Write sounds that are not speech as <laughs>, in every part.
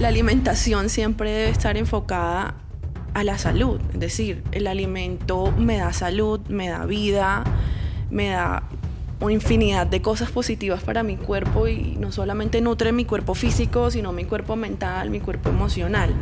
La alimentación siempre debe estar enfocada a la salud, es decir, el alimento me da salud, me da vida, me da una infinidad de cosas positivas para mi cuerpo y no solamente nutre mi cuerpo físico, sino mi cuerpo mental, mi cuerpo emocional.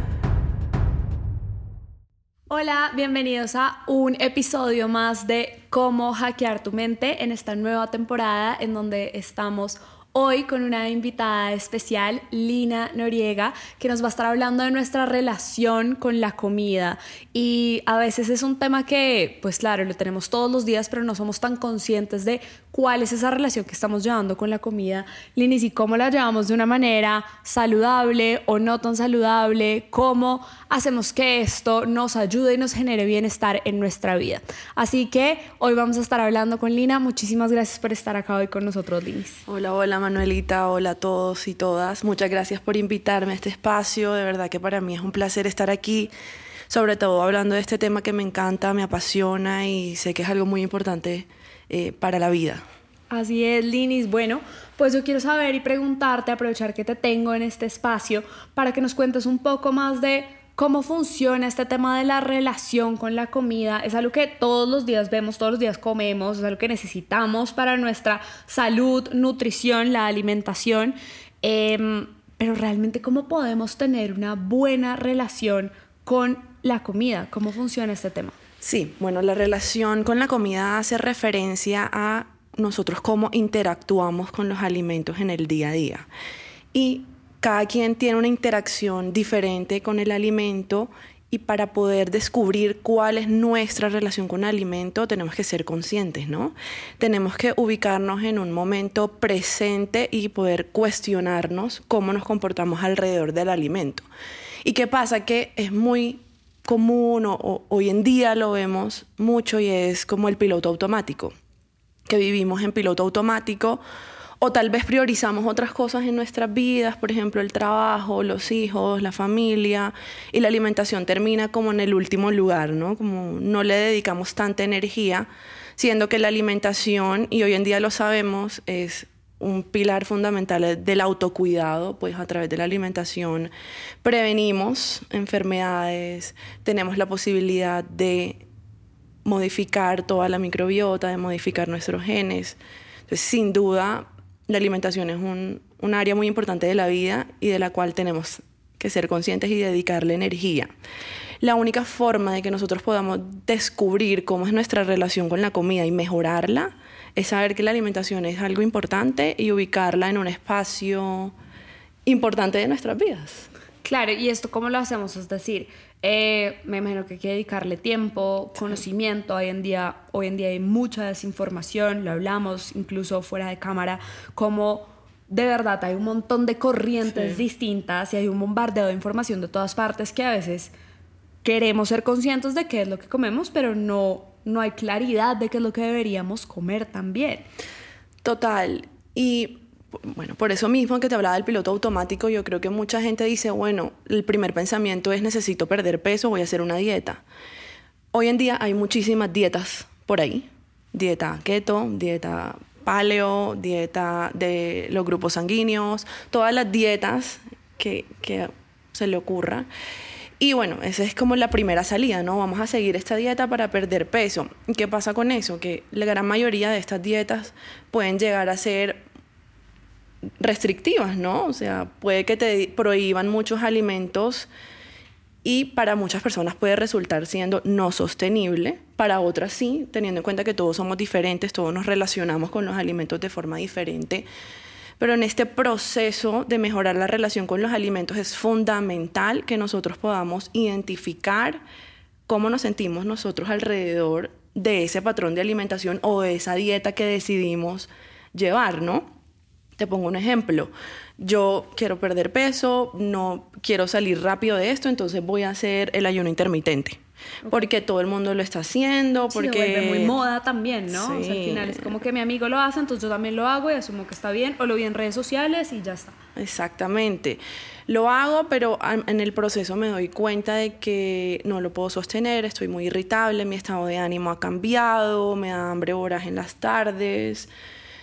Hola, bienvenidos a un episodio más de Cómo hackear tu mente en esta nueva temporada en donde estamos Hoy con una invitada especial, Lina Noriega, que nos va a estar hablando de nuestra relación con la comida. Y a veces es un tema que, pues claro, lo tenemos todos los días, pero no somos tan conscientes de cuál es esa relación que estamos llevando con la comida, Linis, y cómo la llevamos de una manera saludable o no tan saludable, cómo hacemos que esto nos ayude y nos genere bienestar en nuestra vida. Así que hoy vamos a estar hablando con Lina. Muchísimas gracias por estar acá hoy con nosotros, Linis. Hola, hola Manuelita, hola a todos y todas. Muchas gracias por invitarme a este espacio. De verdad que para mí es un placer estar aquí sobre todo hablando de este tema que me encanta, me apasiona y sé que es algo muy importante eh, para la vida. Así es, Linis. Bueno, pues yo quiero saber y preguntarte, aprovechar que te tengo en este espacio, para que nos cuentes un poco más de cómo funciona este tema de la relación con la comida. Es algo que todos los días vemos, todos los días comemos, es algo que necesitamos para nuestra salud, nutrición, la alimentación. Em, pero realmente, ¿cómo podemos tener una buena relación con la comida? ¿Cómo funciona este tema? Sí, bueno, la relación con la comida hace referencia a nosotros cómo interactuamos con los alimentos en el día a día. Y cada quien tiene una interacción diferente con el alimento y para poder descubrir cuál es nuestra relación con el alimento tenemos que ser conscientes, ¿no? Tenemos que ubicarnos en un momento presente y poder cuestionarnos cómo nos comportamos alrededor del alimento. ¿Y qué pasa? Que es muy común o, hoy en día lo vemos mucho y es como el piloto automático, que vivimos en piloto automático o tal vez priorizamos otras cosas en nuestras vidas, por ejemplo el trabajo, los hijos, la familia, y la alimentación termina como en el último lugar, ¿no? Como no le dedicamos tanta energía, siendo que la alimentación, y hoy en día lo sabemos, es un pilar fundamental del autocuidado, pues a través de la alimentación prevenimos enfermedades, tenemos la posibilidad de modificar toda la microbiota, de modificar nuestros genes. Entonces, sin duda, la alimentación es un, un área muy importante de la vida y de la cual tenemos que ser conscientes y dedicarle energía. La única forma de que nosotros podamos descubrir cómo es nuestra relación con la comida y mejorarla es saber que la alimentación es algo importante y ubicarla en un espacio importante de nuestras vidas. Claro, ¿y esto cómo lo hacemos? Es decir, eh, me imagino que hay que dedicarle tiempo, conocimiento. Hoy en, día, hoy en día hay mucha desinformación, lo hablamos incluso fuera de cámara, como de verdad hay un montón de corrientes distintas y hay un bombardeo de información de todas partes que a veces queremos ser conscientes de qué es lo que comemos, pero no no hay claridad de qué es lo que deberíamos comer también. Total. Y bueno, por eso mismo que te hablaba del piloto automático, yo creo que mucha gente dice, bueno, el primer pensamiento es necesito perder peso, voy a hacer una dieta. Hoy en día hay muchísimas dietas por ahí. Dieta keto, dieta paleo, dieta de los grupos sanguíneos, todas las dietas que, se le ocurra. Y bueno, esa es como la primera salida, ¿no? Vamos a seguir esta dieta para perder peso. ¿Qué pasa con eso? Que la gran mayoría de estas dietas pueden llegar a ser restrictivas, ¿no? O sea, puede que te prohíban muchos alimentos y para muchas personas puede resultar siendo no sostenible, para otras sí, teniendo en cuenta que todos somos diferentes, todos nos relacionamos con los alimentos de forma diferente. Pero en este proceso de mejorar la relación con los alimentos es fundamental que nosotros podamos identificar cómo nos sentimos nosotros alrededor de ese patrón de alimentación o de esa dieta que decidimos llevar, ¿no? Te pongo un ejemplo. Yo quiero perder peso, no quiero salir rápido de esto, entonces voy a hacer el ayuno intermitente porque todo el mundo lo está haciendo, porque... Sí, vuelve muy moda también, ¿no? al final es como que mi amigo lo hace, entonces yo también lo hago y asumo que está bien, o lo vi en redes sociales y ya está. Exactamente. Lo hago, pero en el proceso me doy cuenta de que no lo puedo sostener, estoy muy irritable, mi estado de ánimo ha cambiado, me da hambre horas en las tardes.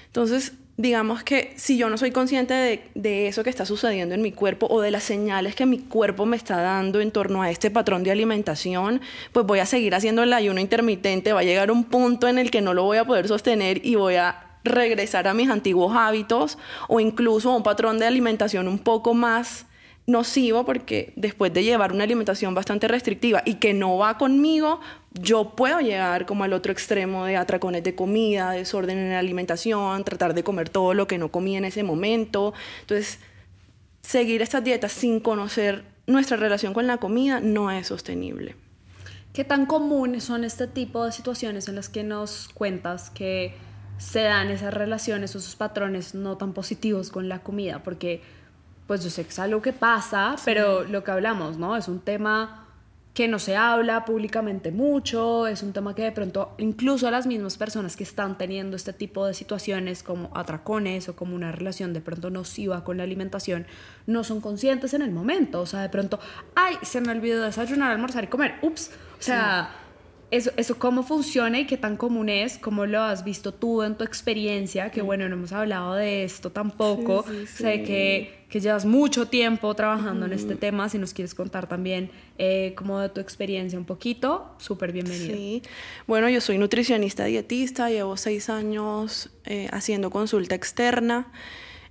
Entonces, digamos que si yo no soy consciente de, de, eso que está sucediendo en mi cuerpo o de las señales que mi cuerpo me está dando en torno a este patrón de alimentación, pues voy a seguir haciendo el ayuno intermitente, va a llegar un punto en el que no lo voy a poder sostener y voy a regresar a mis antiguos hábitos o incluso a un patrón de alimentación un poco más nocivo porque después de llevar una alimentación bastante restrictiva y que no va conmigo, yo puedo llegar como al otro extremo de atracones de comida, desorden en la alimentación, tratar de comer todo lo que no comí en ese momento. Entonces, seguir estas dietas sin conocer nuestra relación con la comida no es sostenible. ¿Qué tan comunes son este tipo de situaciones en las que nos cuentas que se dan esas relaciones o esos patrones no tan positivos con la comida? Porque pues yo sé que es algo que pasa, pero lo que hablamos, ¿no? Es un tema que no se habla públicamente mucho, es un tema que de pronto incluso las mismas personas que están teniendo este tipo de situaciones como atracones o como una relación de pronto nociva con la alimentación no son conscientes en el momento, o sea, de pronto, ay, se me olvidó desayunar, almorzar y comer, ups, o sea eso, eso cómo funciona y qué tan común es, cómo lo has visto tú en tu experiencia, que bueno, no hemos hablado de esto tampoco, sé que, que, llevas mucho tiempo trabajando en este tema, si nos quieres contar también eh, como de tu experiencia un poquito, súper bienvenido. Sí, bueno, yo soy nutricionista dietista, llevo seis años eh, haciendo consulta externa.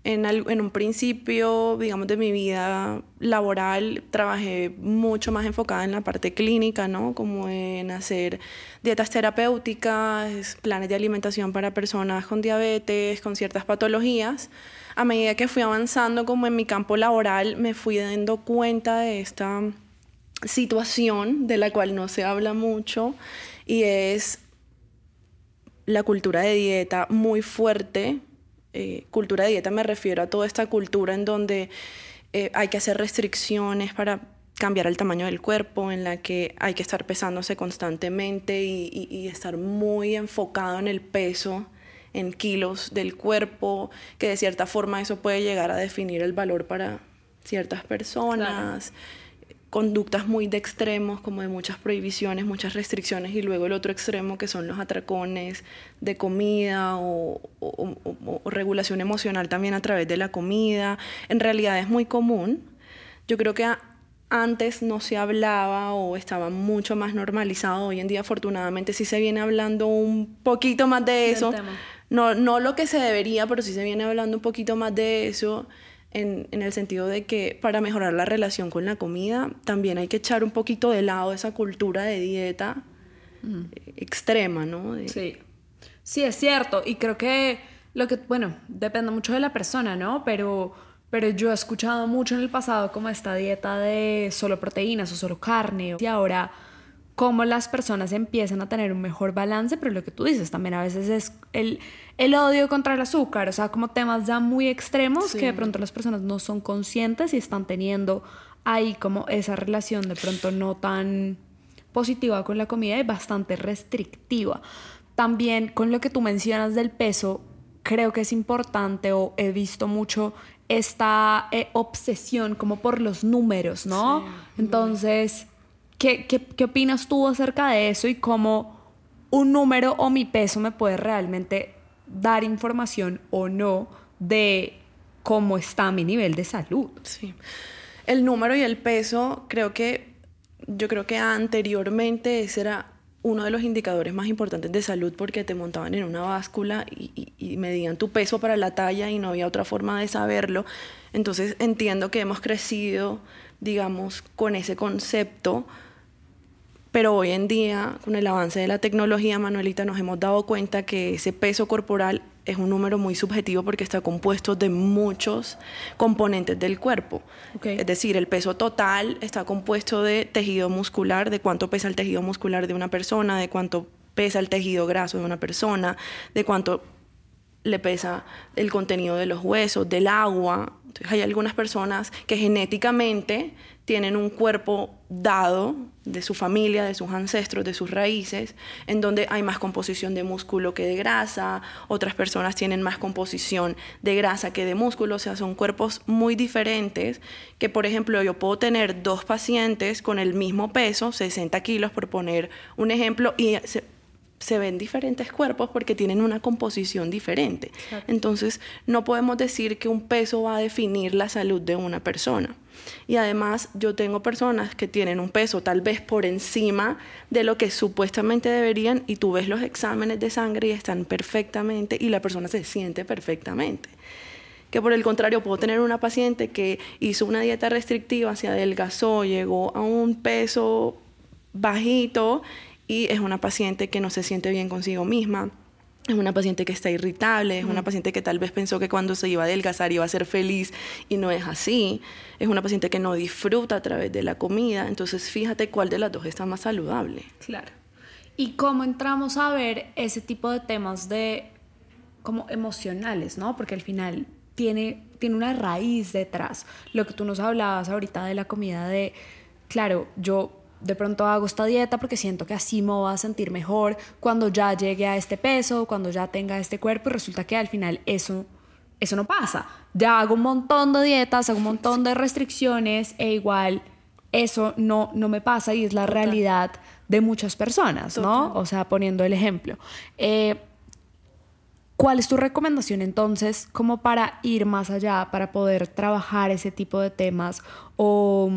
En, un principio, digamos, de mi vida laboral, trabajé mucho más enfocada en la parte clínica, ¿no? Como en hacer dietas terapéuticas, planes de alimentación para personas con diabetes, con ciertas patologías. A medida que fui avanzando como en mi campo laboral, me fui dando cuenta de esta situación de la cual no se habla mucho y es la cultura de dieta muy fuerte. Eh, cultura de dieta me refiero a toda esta cultura en donde eh, hay que hacer restricciones para cambiar el tamaño del cuerpo, en la que hay que estar pesándose constantemente y, estar muy enfocado en el peso, en kilos del cuerpo, que de cierta forma eso puede llegar a definir el valor para ciertas personas conductas muy de extremos, como de muchas prohibiciones, muchas restricciones, y luego el otro extremo que son los atracones de comida o, regulación emocional también a través de la comida. En realidad es muy común. Yo creo que antes no se hablaba o estaba mucho más normalizado. Hoy en día afortunadamente sí se viene hablando un poquito más de eso. No, no lo que se debería, pero sí se viene hablando un poquito más de eso en, el sentido de que para mejorar la relación con la comida también hay que echar un poquito de lado esa cultura de dieta extrema, ¿no? Sí. Sí, es cierto. Y creo que lo que, bueno, depende mucho de la persona, ¿no? Pero, pero yo he escuchado mucho en el pasado como esta dieta de solo proteínas o solo carne. Y ahora cómo las personas empiezan a tener un mejor balance, pero lo que tú dices también a veces es el, el odio contra el azúcar, o sea, como temas ya muy extremos que de pronto las personas no son conscientes y están teniendo ahí como esa relación de pronto no tan positiva con la comida y bastante restrictiva. También con lo que tú mencionas del peso, creo que es importante o he visto mucho esta eh, obsesión como por los números, ¿no? Entonces ¿Qué, qué, opinas tú acerca de eso y cómo un número o mi peso me puede realmente dar información o no de cómo está mi nivel de salud? Sí. El número y el peso, creo que yo creo que anteriormente ese era uno de los indicadores más importantes de salud porque te montaban en una báscula y, y, medían tu peso para la talla y no había otra forma de saberlo. Entonces entiendo que hemos crecido, digamos, con ese concepto pero hoy en día, con el avance de la tecnología, Manuelita, nos hemos dado cuenta que ese peso corporal es un número muy subjetivo porque está compuesto de muchos componentes del cuerpo. Es decir, el peso total está compuesto de tejido muscular, de cuánto pesa el tejido muscular de una persona, de cuánto pesa el tejido graso de una persona, de cuánto le pesa el contenido de los huesos, del agua. hay algunas personas que genéticamente tienen un cuerpo dado de su familia, de sus ancestros, de sus raíces, en donde hay más composición de músculo que de grasa, otras personas tienen más composición de grasa que de músculo, o sea, son cuerpos muy diferentes, que por ejemplo yo puedo tener dos pacientes con el mismo peso, 60 kilos por poner un ejemplo, y se ven diferentes cuerpos porque tienen una composición diferente. Entonces, no podemos decir que un peso va a definir la salud de una persona. Y además, yo tengo personas que tienen un peso tal vez por encima de lo que supuestamente deberían y tú ves los exámenes de sangre y están perfectamente y la persona se siente perfectamente. Que por el contrario, puedo tener una paciente que hizo una dieta restrictiva, se adelgazó, llegó a un peso bajito y es una paciente que no se siente bien consigo misma. Es una paciente que está irritable, es una paciente que tal vez pensó que cuando se iba a adelgazar iba a ser feliz y no es así. Es una paciente que no disfruta a través de la comida. Entonces, fíjate cuál de las dos está más saludable. Claro. ¿Y cómo entramos a ver ese tipo de temas de como emocionales, ¿no? Porque al final tiene, tiene una raíz detrás. Lo que tú nos hablabas ahorita de la comida de, claro, yo de pronto hago esta dieta porque siento que así me voy a sentir mejor cuando ya llegue a este peso, cuando ya tenga este cuerpo y resulta que al final eso, eso no pasa. Ya hago un montón de dietas, hago un montón de restricciones e igual eso no, no me pasa y es la realidad de muchas personas, ¿no? O sea, poniendo el ejemplo. Eh, ¿Cuál es tu recomendación entonces como para ir más allá, para poder trabajar ese tipo de temas o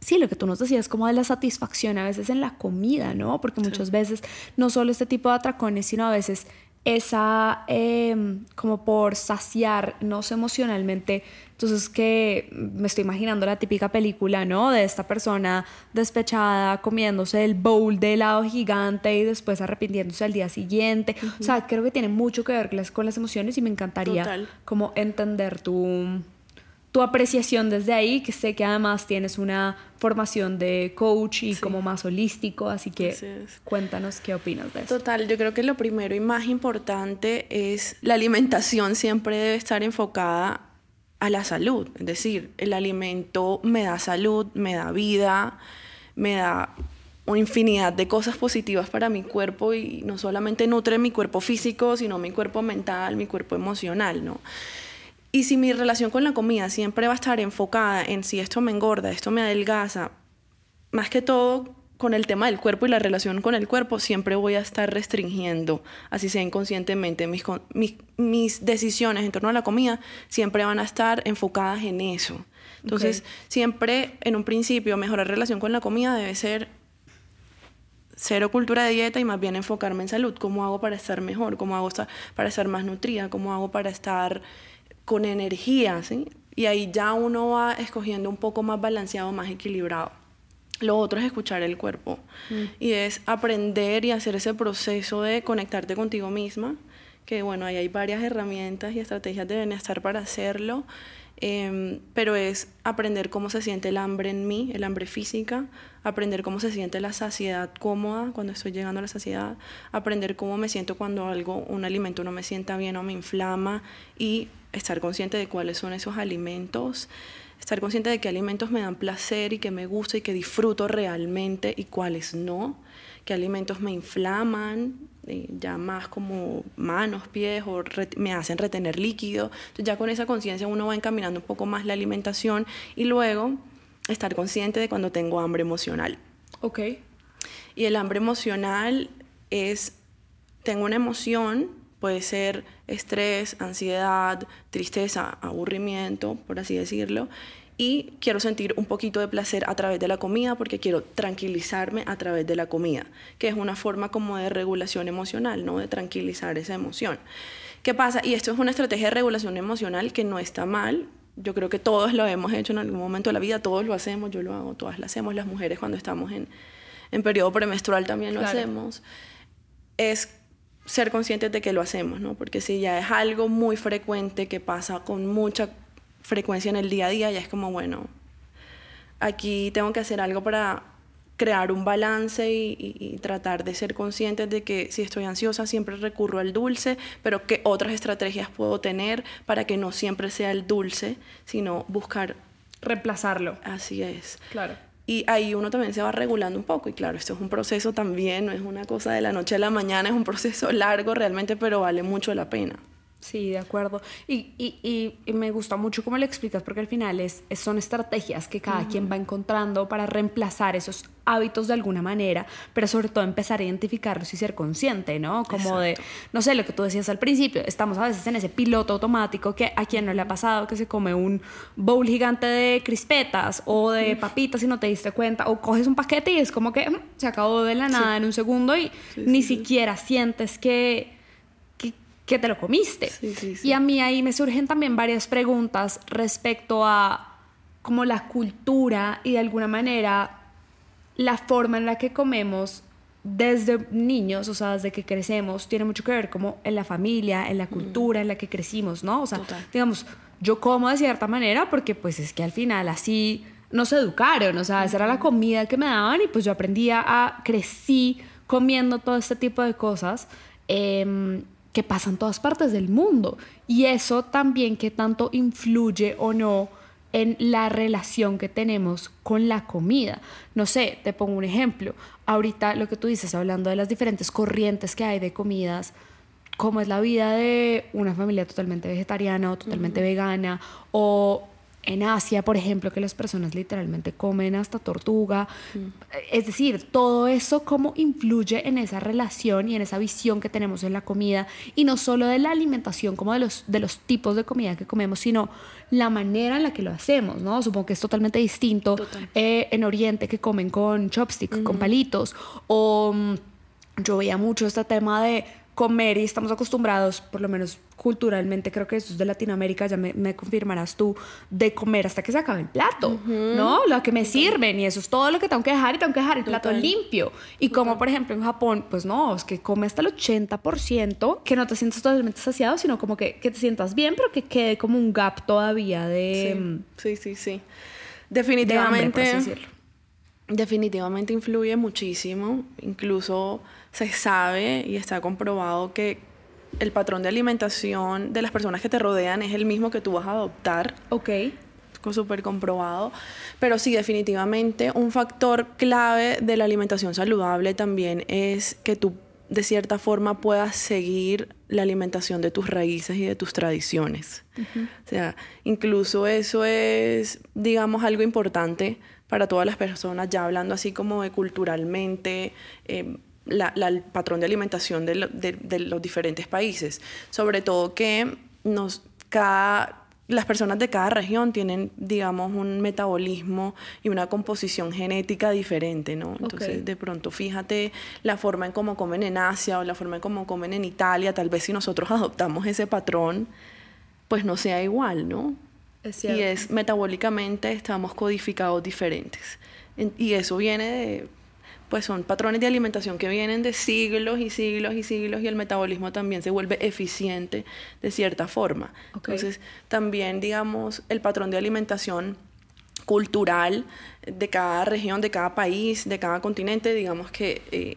sí, lo que tú nos decías, como de la satisfacción a veces en la comida, ¿no? Porque muchas veces no solo este tipo de atracones, sino a veces esa, em, como por saciarnos emocionalmente. Entonces, que me estoy imaginando la típica película, ¿no? De esta persona despechada comiéndose el bowl de helado gigante y después arrepintiéndose al día siguiente. O sea, creo que tiene mucho que ver con las emociones y me encantaría como entender tu tu apreciación desde ahí, que sé que además tienes una formación de coach y como más holístico, así que cuéntanos qué opinas de eso. Total, yo creo que lo primero y más importante es la alimentación siempre debe estar enfocada a la salud, es decir, el alimento me da salud, me da vida, me da una infinidad de cosas positivas para mi cuerpo y no solamente nutre mi cuerpo físico, sino mi cuerpo mental, mi cuerpo emocional, ¿no? Y si mi relación con la comida siempre va a estar enfocada en si esto me engorda, esto me adelgaza, más que todo con el tema del cuerpo y la relación con el cuerpo, siempre voy a estar restringiendo, así sea inconscientemente, mis, mis, decisiones en torno a la comida siempre van a estar enfocadas en eso. Entonces, siempre en un principio, mejorar relación con la comida debe ser cero cultura de dieta y más bien enfocarme en salud. ¿Cómo hago para estar mejor? ¿Cómo hago para estar más nutrida? ¿Cómo hago para estar con energía, ¿sí? Y ahí ya uno va escogiendo un poco más balanceado, más equilibrado. Lo otro es escuchar el cuerpo mm. y es aprender y hacer ese proceso de conectarte contigo misma, que bueno, ahí hay varias herramientas y estrategias de bienestar para hacerlo, em, pero es aprender cómo se siente el hambre en mí, el hambre física, aprender cómo se siente la saciedad cómoda cuando estoy llegando a la saciedad, aprender cómo me siento cuando algo, un alimento no me sienta bien o me inflama y estar consciente de cuáles son esos alimentos, estar consciente de qué alimentos me dan placer y que me gusta y que disfruto realmente y cuáles no, qué alimentos me inflaman, eh, ya más como manos, pies o me hacen retener líquido. Entonces ya con esa conciencia uno va encaminando un poco más la alimentación y luego estar consciente de cuando tengo hambre emocional. Ok. Y el hambre emocional es, tengo una emoción, puede ser estrés, ansiedad, tristeza, aburrimiento, por así decirlo. Y quiero sentir un poquito de placer a través de la comida porque quiero tranquilizarme a través de la comida, que es una forma como de regulación emocional, ¿no? De tranquilizar esa emoción. ¿Qué pasa? Y esto es una estrategia de regulación emocional que no está mal. Yo creo que todos lo hemos hecho en algún momento de la vida, todos lo hacemos, yo lo hago, todas lo hacemos, las mujeres cuando estamos en, en periodo premenstrual también lo hacemos. Es ser conscientes de que lo hacemos, ¿no? Porque si ya es algo muy frecuente que pasa con mucha frecuencia en el día a día, ya es como, bueno, aquí tengo que hacer algo para crear un balance y, tratar de ser conscientes de que si estoy ansiosa siempre recurro al dulce, pero qué otras estrategias puedo tener para que no siempre sea el dulce, sino buscar reemplazarlo. Así es. Claro. Y ahí uno también se va regulando un poco. Y claro, esto es un proceso también, no es una cosa de la noche a la mañana, es un proceso largo realmente, pero vale mucho la pena. Sí, de acuerdo. Y, y, y, me gusta mucho cómo lo explicas porque al final es, son estrategias que cada quien va encontrando para reemplazar esos hábitos de alguna manera, pero sobre todo empezar a identificarlos y ser consciente, ¿no? Como de, no sé, lo que tú decías al principio, estamos a veces en ese piloto automático que a quien no le ha pasado que se come un bowl gigante de crispetas o de papitas y no te diste cuenta, o coges un paquete y es como que mm, se acabó de la nada en un segundo y ni siquiera sientes que que te lo comiste. Y a mí ahí me surgen también varias preguntas respecto a como la cultura y de alguna manera la forma en la que comemos desde niños, o sea, desde que crecemos, tiene mucho que ver como en la familia, en la cultura en la que crecimos, ¿no? O sea, digamos, yo como de cierta manera porque pues es que al final así nos educaron, o sea, esa era la comida que me daban y pues yo aprendía a, crecí comiendo todo este tipo de cosas. Eh, que pasa en todas partes del mundo. Y eso también que tanto influye o no en la relación que tenemos con la comida. No sé, te pongo un ejemplo. Ahorita lo que tú dices, hablando de las diferentes corrientes que hay de comidas, cómo es la vida de una familia totalmente vegetariana o totalmente vegana, o en Asia, por ejemplo, que las personas literalmente comen hasta tortuga. Es decir, todo eso cómo influye en esa relación y en esa visión que tenemos en la comida y no solo de la alimentación como de los, de los tipos de comida que comemos, sino la manera en la que lo hacemos, ¿no? Supongo que es totalmente distinto eh, en Oriente que comen con chopstick, con palitos, o mm, yo veía mucho este tema de comer y estamos acostumbrados, por lo menos culturalmente, creo que eso es de Latinoamérica, ya me, confirmarás tú, de comer hasta que se acabe el plato, ¿no? Lo que me sirven y eso es todo lo que tengo que dejar y tengo que dejar el plato limpio. Y como por ejemplo en Japón, pues no, es que come hasta el 80%, que no te sientas totalmente saciado, sino como que, que te sientas bien, pero que quede como un gap todavía de... Sí, sí, sí. Definitivamente... definitivamente influye muchísimo, incluso se sabe y está comprobado que el patrón de alimentación de las personas que te rodean es el mismo que tú vas a adoptar. Ok. Súper comprobado. Pero sí, definitivamente un factor clave de la alimentación saludable también es que tú de cierta forma puedas seguir la alimentación de tus raíces y de tus tradiciones. O sea, incluso eso es, digamos, algo importante para todas las personas, ya hablando así como de culturalmente, eh, el patrón de alimentación de, los diferentes países. Sobre todo que nos, cada, las personas de cada región tienen, digamos, un metabolismo y una composición genética diferente, ¿no? Entonces, de pronto, fíjate la forma en cómo comen en Asia o la forma en cómo comen en Italia, tal vez si nosotros adoptamos ese patrón, pues no sea igual, ¿no? Es y es metabólicamente estamos codificados diferentes. Y eso viene de pues son patrones de alimentación que vienen de siglos y siglos y siglos y el metabolismo también se vuelve eficiente de cierta forma. Entonces, también, digamos, el patrón de alimentación cultural de cada región, de cada país, de cada continente, digamos que eh,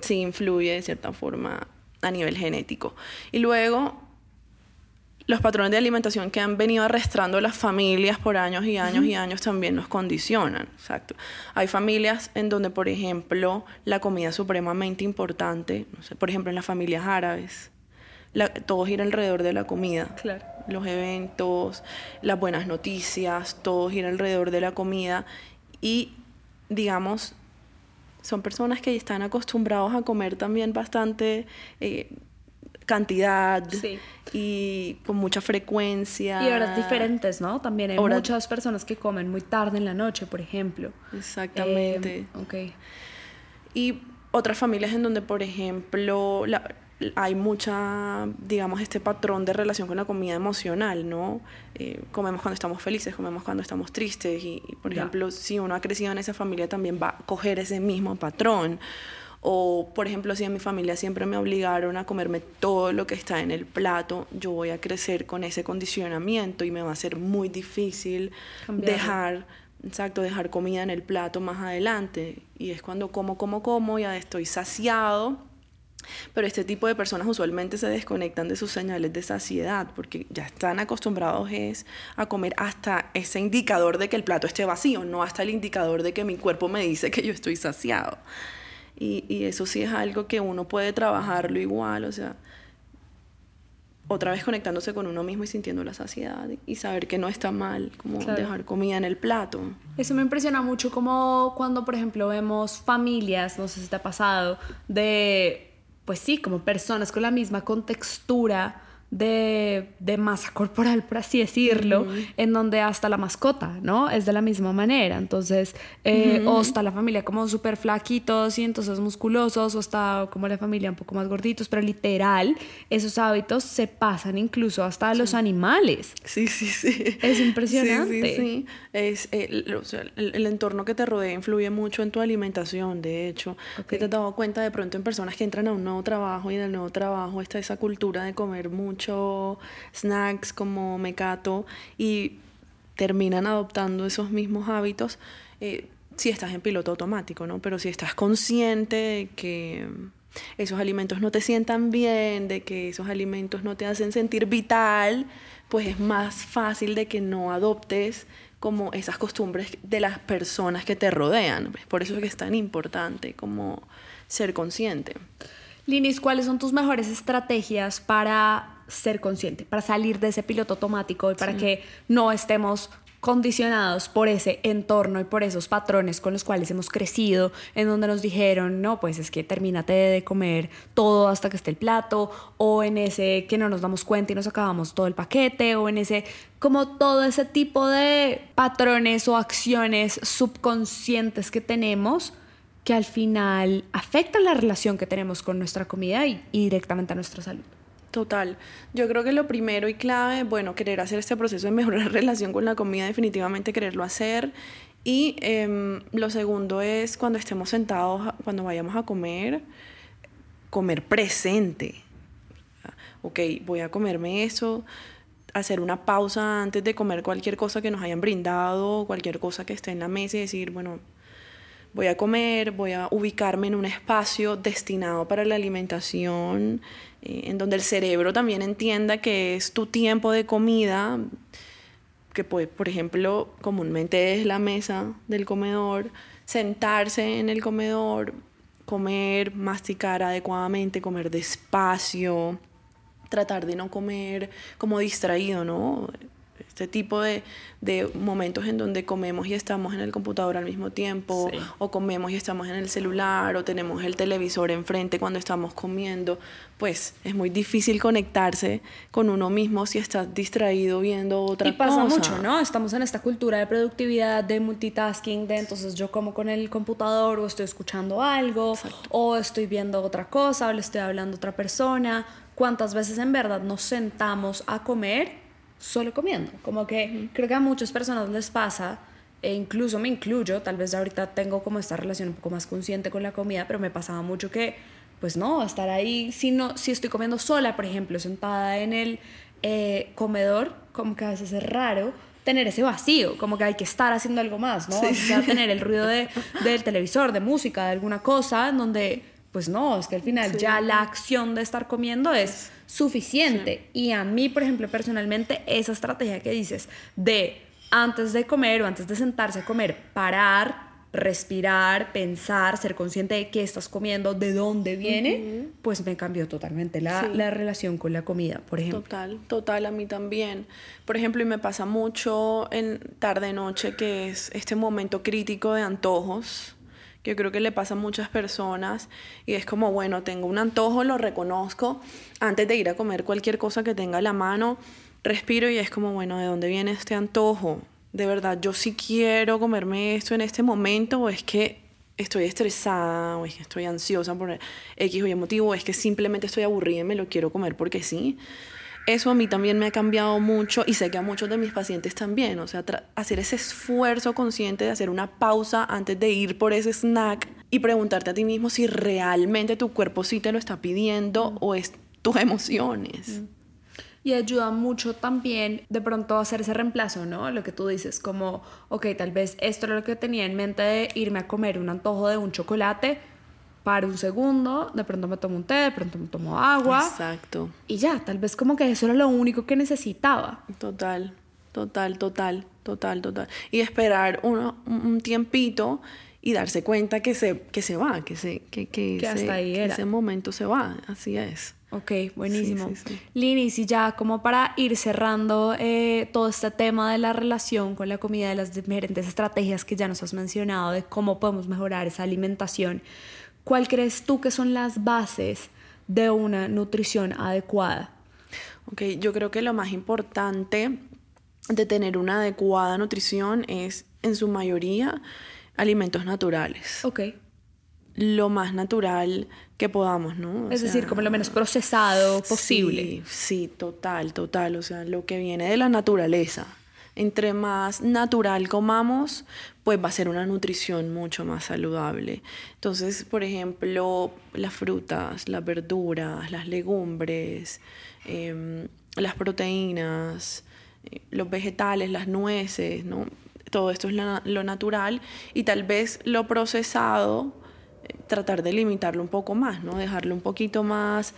sí influye de cierta forma a nivel genético. Y luego, los patrones de alimentación que han venido arrastrando las familias por años y años y años también nos condicionan. Exacto. Hay familias en donde, por ejemplo, la comida es supremamente importante. No sé, por ejemplo, en las familias árabes. todo gira alrededor de la comida. Claro. Los eventos, las buenas noticias, todo gira alrededor de la comida. Y, digamos, son personas que están acostumbrados a comer también bastante. Eh, cantidad y con mucha frecuencia. Y horas diferentes, ¿no? También hay muchas personas que comen muy tarde en la noche, por ejemplo. Exactamente. Eh, ok. Y otras familias en donde, por ejemplo, hay mucha, digamos, este patrón de relación con la comida emocional, ¿no? Eh, comemos cuando estamos felices, comemos cuando estamos tristes y, por ejemplo, si uno ha crecido en esa familia también va a coger ese mismo patrón. O, por ejemplo, si en mi familia siempre me obligaron a comerme todo lo que está en el plato, yo voy a crecer con ese condicionamiento y me va a ser muy difícil dejar, exacto, dejar comida en el plato más adelante. Y es cuando como, como, como, ya estoy saciado. Pero este tipo de personas usualmente se desconectan de sus señales de saciedad porque ya están acostumbrados es a comer hasta ese indicador de que el plato esté vacío, no hasta el indicador de que mi cuerpo me dice que yo estoy saciado. Y, y, eso sí es algo que uno puede trabajarlo igual, o sea, otra vez conectándose con uno mismo y sintiendo la saciedad y saber que no está mal como dejar comida en el plato. Eso me impresiona mucho como cuando, por ejemplo, vemos familias, no sé si te ha pasado, de, pues sí, como personas con la misma contextura de, de, masa corporal, por así decirlo, en donde hasta la mascota, ¿no? Es de la misma manera. Entonces, eh, o está la familia como súper flaquitos y entonces musculosos, o está como la familia un poco más gorditos, pero literal, esos hábitos se pasan incluso hasta a los animales. Sí, sí, sí. Es impresionante. Sí, sí, sí. Es, el, o sea, el, entorno que te rodea influye mucho en tu alimentación, de hecho. Okay. te has dado cuenta de pronto en personas que entran a un nuevo trabajo y en el nuevo trabajo está esa cultura de comer mucho snacks como mecato y terminan adoptando esos mismos hábitos eh, si estás en piloto automático, ¿no? Pero si estás consciente de que esos alimentos no te sientan bien, de que esos alimentos no te hacen sentir vital, pues es más fácil de que no adoptes como esas costumbres de las personas que te rodean. Por eso es que es tan importante como ser consciente. Linis, ¿cuáles son tus mejores estrategias para ser consciente, para salir de ese piloto automático y para que no estemos condicionados por ese entorno y por esos patrones con los cuales hemos crecido, en donde nos dijeron, no, pues es que termínate de comer todo hasta que esté el plato, o en ese que no nos damos cuenta y nos acabamos todo el paquete, o en ese, como todo ese tipo de patrones o acciones subconscientes que tenemos que al final afectan la relación que tenemos con nuestra comida y, directamente a nuestra salud. Total. Yo creo que lo primero y clave, bueno, querer hacer este proceso de mejorar la <laughs> relación con la comida, definitivamente quererlo hacer. Y em, lo segundo es cuando estemos sentados, cuando vayamos a comer, comer presente. Ok, voy a comerme eso, hacer una pausa antes de comer cualquier cosa que nos hayan brindado, cualquier cosa que esté en la mesa y decir, bueno, voy a comer, voy a ubicarme en un espacio destinado para la alimentación, eh, en donde el cerebro también entienda que es tu tiempo de comida, que pues, por ejemplo comúnmente es la mesa del comedor, sentarse en el comedor, comer, masticar adecuadamente, comer despacio, tratar de no comer como distraído, ¿no? Este tipo de, de, momentos en donde comemos y estamos en el computador al mismo tiempo, o comemos y estamos en el celular, o tenemos el televisor enfrente cuando estamos comiendo, pues es muy difícil conectarse con uno mismo si estás distraído viendo otra cosa. Y pasa mucho, ¿no? Estamos en esta cultura de productividad, de multitasking, de entonces yo como con el computador o estoy escuchando algo, o estoy viendo otra cosa, o le estoy hablando a otra persona. ¿Cuántas veces en verdad nos sentamos a comer? Solo comiendo. Como que creo que a muchas personas les pasa, e incluso me incluyo, tal vez ahorita tengo como esta relación un poco más consciente con la comida, pero me pasaba mucho que, pues no, estar ahí, si, no, si estoy comiendo sola, por ejemplo, sentada en el eh, comedor, como que a veces es raro tener ese vacío, como que hay que estar haciendo algo más, ¿no? O sea, tener el ruido de, del televisor, de música, de alguna cosa, en donde, pues no, es que al final ya la acción de estar comiendo es suficiente. Y a mí, por ejemplo, personalmente, esa estrategia que dices de antes de comer o antes de sentarse a comer, parar, respirar, pensar, ser consciente de qué estás comiendo, de dónde viene, pues me cambió totalmente la, la, relación con la comida, por ejemplo. Total, total, a mí también. Por ejemplo, y me pasa mucho en tarde-noche, que es este momento crítico de antojos yo creo que le pasa a muchas personas y es como, bueno, tengo un antojo, lo reconozco, antes de ir a comer cualquier cosa que tenga a la mano, respiro y es como, bueno, ¿de dónde viene este antojo? De verdad, yo sí quiero comerme esto en este momento o es que estoy estresada o es que estoy ansiosa por X o Y motivo o es que simplemente estoy aburrida y me lo quiero comer porque sí eso a mí también me ha cambiado mucho y sé que a muchos de mis pacientes también, o sea, hacer ese esfuerzo consciente de hacer una pausa antes de ir por ese snack y preguntarte a ti mismo si realmente tu cuerpo sí te lo está pidiendo o es tus emociones. Mm. Y ayuda mucho también de pronto hacer ese reemplazo, ¿no? Lo que tú dices, como, ok, tal vez esto era lo que tenía en mente de irme a comer un antojo de un chocolate, para un segundo, de pronto me tomo un té, de pronto me tomo agua. Exacto. Y ya, tal vez como que eso era lo único que necesitaba. Total, total, total, total, total. Y esperar uno, un tiempito y darse cuenta que se, que se va, que, se, que, que, hasta ahí era. ese momento se va, así es. Ok, buenísimo. Lini, si ya como para ir cerrando eh, todo este tema de la relación con la comida, de las diferentes estrategias que ya nos has mencionado, de cómo podemos mejorar esa alimentación, ¿cuál crees tú que son las bases de una nutrición adecuada? Ok, yo creo que lo más importante de tener una adecuada nutrición es, en su mayoría, alimentos naturales. Ok lo más natural que podamos, ¿no? es decir, como lo menos procesado posible. Sí, sí, total, total. O sea, lo que viene de la naturaleza. Entre más natural comamos, pues va a ser una nutrición mucho más saludable. Entonces, por ejemplo, las frutas, las verduras, las legumbres, em, las proteínas, eh, los vegetales, las nueces, ¿no? Todo esto es lo natural y tal vez lo procesado tratar de limitarlo un poco más, ¿no? Dejarlo un poquito más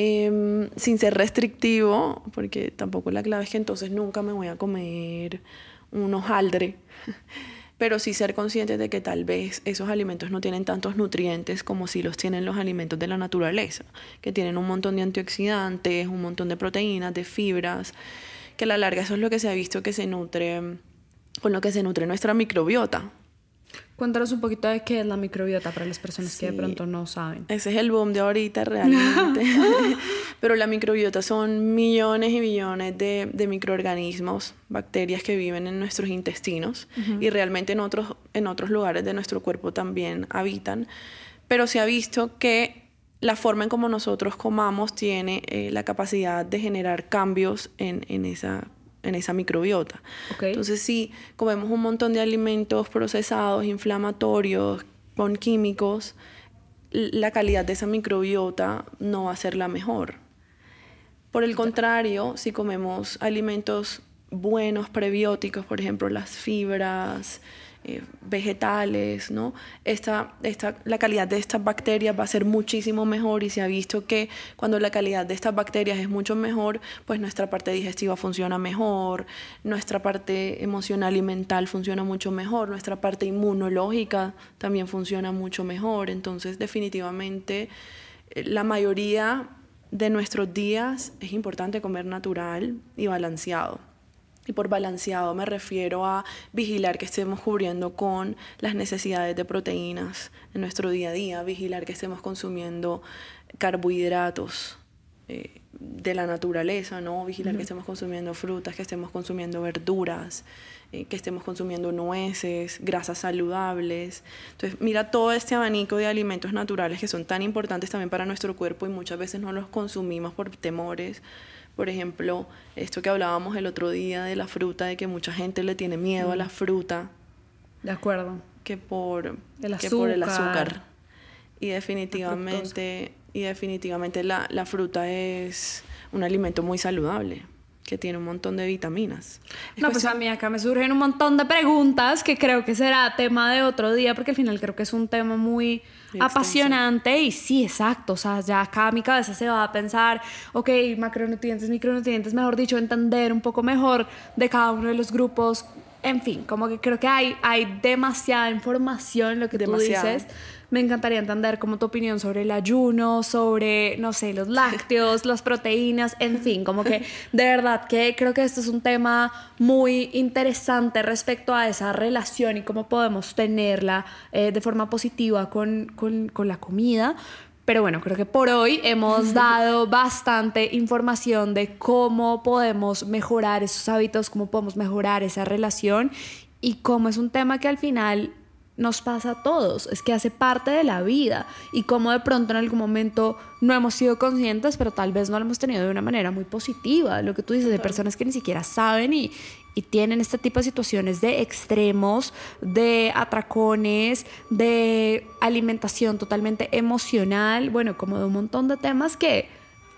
em, sin ser restrictivo, porque tampoco la clave es que entonces nunca me voy a comer un hojaldre, <laughs> pero sí ser consciente de que tal vez esos alimentos no tienen tantos nutrientes como si los tienen los alimentos de la naturaleza, que tienen un montón de antioxidantes, un montón de proteínas, de fibras, que a la larga eso es lo que se ha visto que se nutre, con lo que se nutre nuestra microbiota. Cuéntanos un poquito de qué es la microbiota para las personas que de pronto no saben. Ese es el boom de ahorita <laughs> realmente. <laughs> Pero la microbiota son millones y millones de, de microorganismos, bacterias que viven en nuestros intestinos y realmente en otros, en otros lugares de nuestro cuerpo también habitan. Pero se ha visto que la forma en como nosotros comamos tiene eh, la capacidad de generar cambios en, en esa en esa microbiota. Entonces, si comemos un montón de alimentos procesados, inflamatorios, con químicos, la calidad de esa microbiota no va a ser la mejor. Por el contrario, si comemos alimentos buenos, prebióticos, por ejemplo, las fibras, eh, vegetales, ¿no? Esta, esta, la calidad de estas bacterias va a ser muchísimo mejor y se ha visto que cuando la calidad de estas bacterias es mucho mejor, pues nuestra parte digestiva funciona mejor, nuestra parte emocional y mental funciona mucho mejor, nuestra parte inmunológica también funciona mucho mejor. Entonces, definitivamente, eh, la mayoría de nuestros días es importante comer natural y balanceado. Y por balanceado me refiero a vigilar que estemos cubriendo con las necesidades de proteínas en nuestro día a día, vigilar que estemos consumiendo carbohidratos eh, de la naturaleza, ¿no? Vigilar que estemos consumiendo frutas, que estemos consumiendo verduras, eh, que estemos consumiendo nueces, grasas saludables. Entonces, mira todo este abanico de alimentos naturales que son tan importantes también para nuestro cuerpo y muchas veces no los consumimos por temores por ejemplo, esto que hablábamos el otro día de la fruta, de que mucha gente le tiene miedo a la fruta. De acuerdo. Que por el azúcar. por el azúcar. Y definitivamente, y definitivamente la, la fruta es un alimento muy saludable que tiene un montón de vitaminas. no, pues a mí acá me surgen un montón de preguntas que creo que será tema de otro día, porque al final creo que es un tema muy apasionante y sí, exacto, o sea, ya acá mi cabeza se va a pensar, ok, macronutrientes, micronutrientes, mejor dicho, entender un poco mejor de cada uno de los grupos, en fin, como que creo que hay, hay demasiada información, lo que tú dices me encantaría entender como tu opinión sobre el ayuno, sobre, no sé, los lácteos, las proteínas, en fin, como que de verdad que creo que esto es un tema muy interesante respecto a esa relación y cómo podemos tenerla eh, de forma positiva con, con, con la comida. Pero bueno, creo que por hoy hemos dado bastante información de cómo podemos mejorar esos hábitos, cómo podemos mejorar esa relación y cómo es un tema que al final nos pasa a todos, es que hace parte de la vida y como de pronto en algún momento no hemos sido conscientes, pero tal vez no lo hemos tenido de una manera muy positiva, lo que tú dices, de personas que ni siquiera saben y, y tienen este tipo de situaciones de extremos, de atracones, de alimentación totalmente emocional, bueno, como de un montón de temas que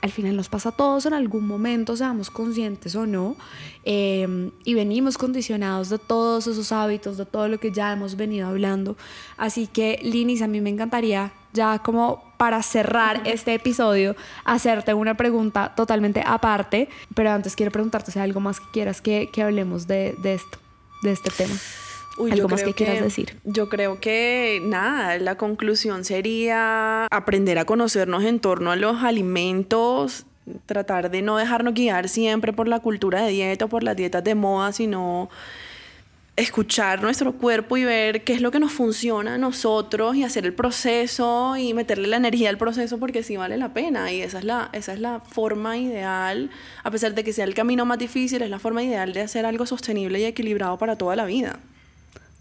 al final nos pasa a todos en algún momento, seamos conscientes o no, em, y venimos condicionados de todos esos hábitos, de todo lo que ya hemos venido hablando. Así que, Linis, a mí me encantaría, ya como para cerrar este episodio, hacerte una pregunta totalmente aparte, pero antes quiero preguntarte si hay algo más que quieras que, que hablemos de, de esto, de este tema. ¿Algo más que, quieras decir? Yo creo que nada, la conclusión sería aprender a conocernos en torno a los alimentos, tratar de no dejarnos guiar siempre por la cultura de dieta o por las dietas de moda, sino escuchar nuestro cuerpo y ver qué es lo que nos funciona a nosotros y hacer el proceso y meterle la energía al proceso porque sí vale la pena y esa es la, esa es la forma ideal, a pesar de que sea el camino más difícil, es la forma ideal de hacer algo sostenible y equilibrado para toda la vida.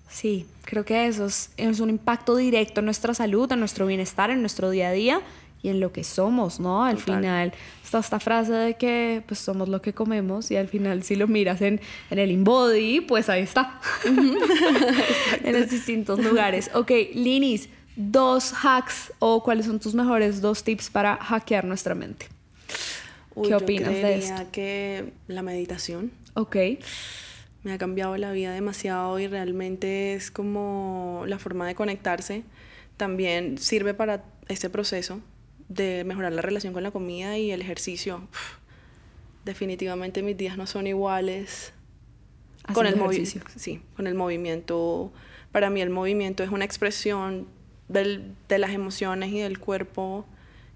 Sí, creo que eso es, es un impacto directo en nuestra salud, en nuestro bienestar, en nuestro día a día y en lo que somos, ¿no? Al final está esta frase de que pues somos lo que comemos y al final si lo miras en, en el InBody, pues ahí está. <laughs> en los distintos lugares. Ok, Linis, dos hacks o cuáles son tus mejores dos tips para hackear nuestra mente. ¿Qué opinas de esto? que la meditación. Ok. Me ha cambiado la vida demasiado y realmente es como la forma de conectarse. También sirve para este proceso de mejorar la relación con la comida y el ejercicio. definitivamente mis días no son iguales. Con el movimiento. Sí, con el movimiento. Para mí el movimiento es una expresión del, de las emociones y del cuerpo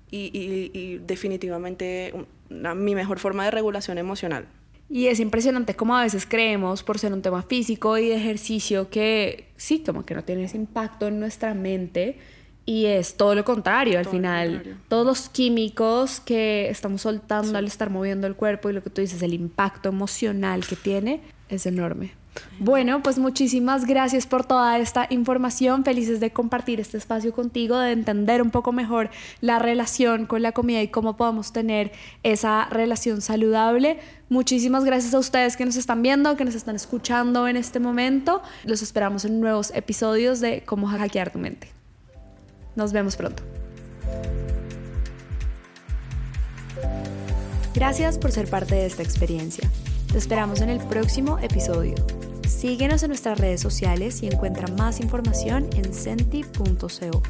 y, y, definitivamente mi mejor forma de regulación emocional. Y es impresionante como a veces creemos, por ser un tema físico y de ejercicio, que sí, como que no tiene ese impacto en nuestra mente, y es todo lo contrario, al final. Todos los químicos que estamos soltando al estar moviendo el cuerpo y lo que tú dices, el impacto emocional que tiene es enorme. Bueno, pues muchísimas gracias por toda esta información. Felices de compartir este espacio contigo, de entender un poco mejor la relación con la comida y cómo podemos tener esa relación saludable. Muchísimas gracias a ustedes que nos están viendo, que nos están escuchando en este momento. Los esperamos en nuevos episodios de Cómo hackear tu mente. Nos vemos pronto. Gracias por ser parte de esta experiencia. Te esperamos en el próximo episodio. Síguenos en nuestras redes sociales y encuentra más información en senti.co.